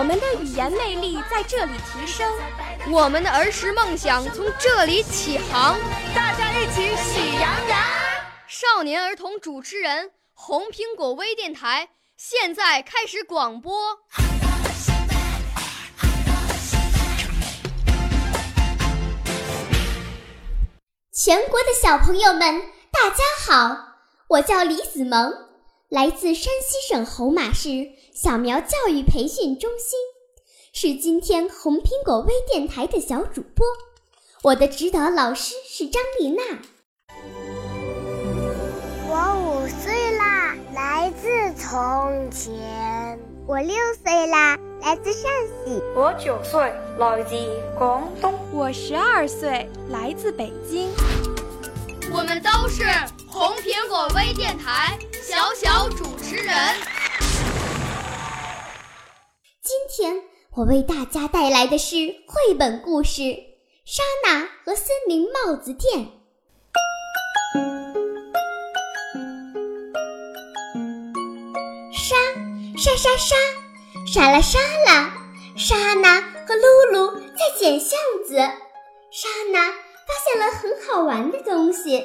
我们的语言魅力在这里提升，我们的儿时梦想从这里起航。大家一起喜羊羊。少年儿童主持人，红苹果微电台现在开始广播。全国的小朋友们，大家好，我叫李子萌，来自山西省侯马市小苗教育培训中心，是今天红苹果微电台的小主播。我的指导老师是张丽娜。我五岁啦，来自从前。我六岁啦，来自陕西。我九岁，来自广东。我十二岁，来自北京。我们都是红苹果微电台小小主持人。今天我为大家带来的是绘本故事《莎娜和森林帽子店》。沙沙沙沙，沙啦沙啦，莎娜和露露在捡橡子。莎娜发现了很好玩的东西，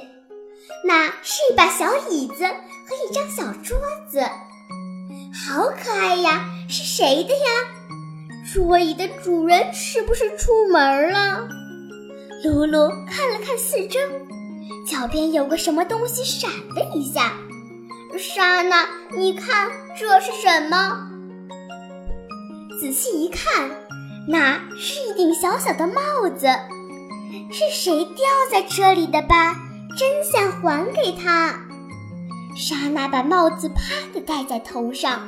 那是一把小椅子和一张小桌子，好可爱呀！是谁的呀？桌椅的主人是不是出门了？露露看了看四周，脚边有个什么东西闪了一下。莎娜，你看这是什么？仔细一看，那是一顶小小的帽子，是谁掉在这里的吧？真想还给他。莎娜把帽子啪地戴在头上，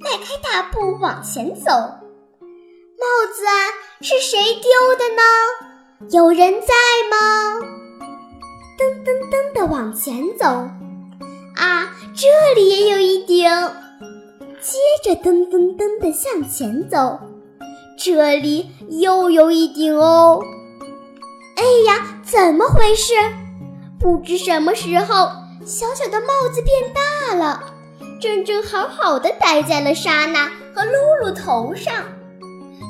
迈开大步往前走。帽子啊，是谁丢的呢？有人在吗？噔噔噔地往前走。啊，这里也有一顶。接着噔噔噔地向前走，这里又有一顶哦。哎呀，怎么回事？不知什么时候，小小的帽子变大了，正正好好的戴在了莎娜和露露头上。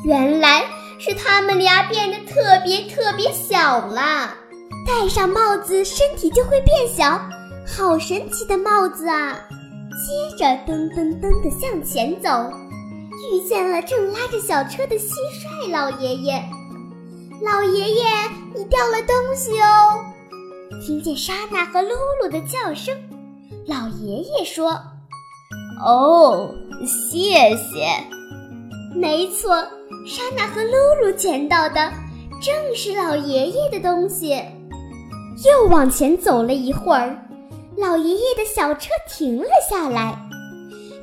原来是他们俩变得特别特别小了。戴上帽子，身体就会变小。好神奇的帽子啊！接着噔噔噔的向前走，遇见了正拉着小车的蟋蟀老爷爷。老爷爷，你掉了东西哦！听见莎娜和露露的叫声，老爷爷说：“哦，谢谢。”没错，莎娜和露露捡到的正是老爷爷的东西。又往前走了一会儿。老爷爷的小车停了下来，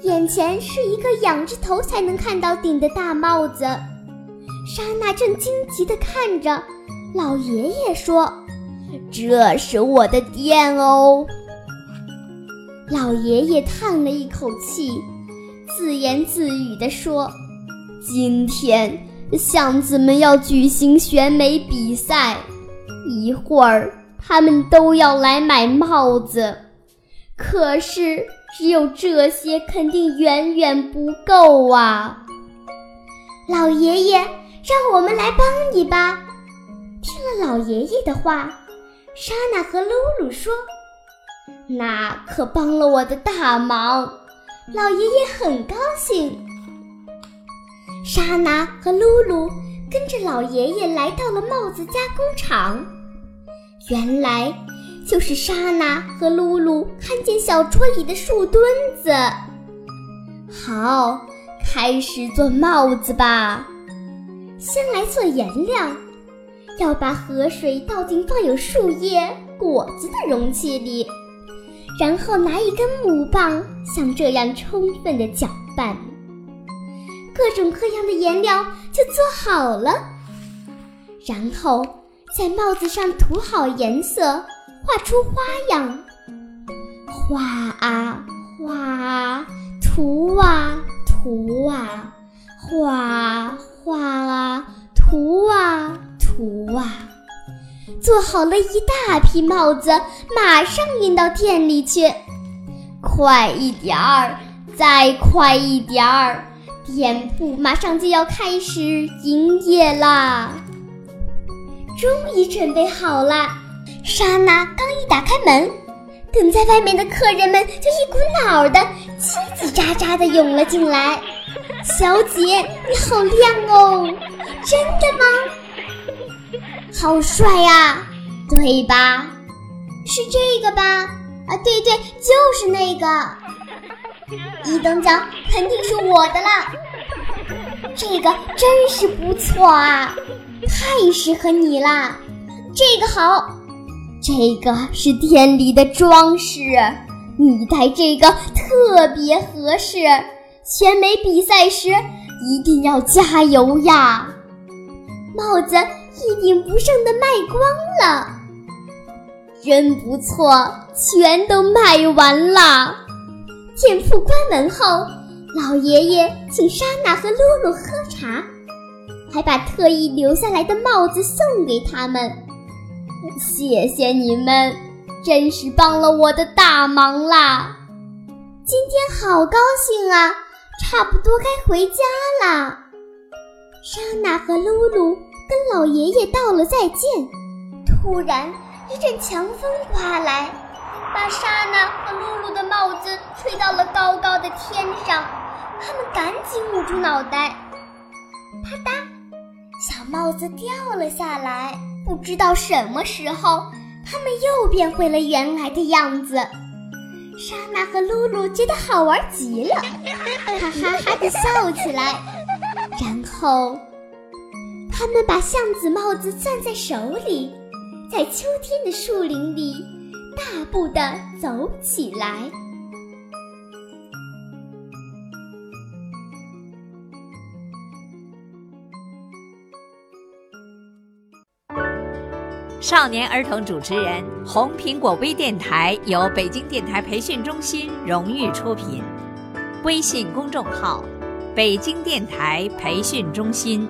眼前是一个仰着头才能看到顶的大帽子。莎娜正惊奇地看着，老爷爷说：“这是我的店哦。”老爷爷叹了一口气，自言自语地说：“今天巷子们要举行选美比赛，一会儿。”他们都要来买帽子，可是只有这些肯定远远不够啊！老爷爷，让我们来帮你吧。听了老爷爷的话，莎娜和露露说：“那可帮了我的大忙。”老爷爷很高兴。莎娜和露露跟着老爷爷来到了帽子加工厂。原来就是莎娜和露露看见小桌椅的树墩子。好，开始做帽子吧。先来做颜料，要把河水倒进放有树叶、果子的容器里，然后拿一根木棒，像这样充分的搅拌。各种各样的颜料就做好了。然后在帽子上涂好颜色，画出花样。画啊画啊，涂啊涂啊，画啊画啊，涂啊涂啊，做好了一大批帽子，马上运到店里去。快一点儿，再快一点儿，店铺马上就要开始营业啦！终于准备好了，莎娜刚一打开门，等在外面的客人们就一股脑的叽叽喳喳的涌了进来。小姐，你好亮哦！真的吗？好帅呀，对吧？是这个吧？啊，对对，就是那个一等奖，肯定是我的啦！这个真是不错啊，太适合你啦！这个好，这个是店里的装饰，你戴这个特别合适。选美比赛时一定要加油呀！帽子一顶不剩的卖光了。真不错，全都卖完了。店铺关门后，老爷爷请莎娜和露露喝茶，还把特意留下来的帽子送给他们。谢谢你们，真是帮了我的大忙啦！今天好高兴啊，差不多该回家啦。莎娜和露露跟老爷爷道了再见，突然。一阵强风刮来，把莎娜和露露的帽子吹到了高高的天上。他们赶紧捂住脑袋，啪嗒，小帽子掉了下来。不知道什么时候，他们又变回了原来的样子。莎娜和露露觉得好玩极了，哈哈哈地笑起来。然后，他们把橡子帽子攥在手里。在秋天的树林里，大步地走起来。少年儿童主持人，红苹果微电台由北京电台培训中心荣誉出品，微信公众号：北京电台培训中心。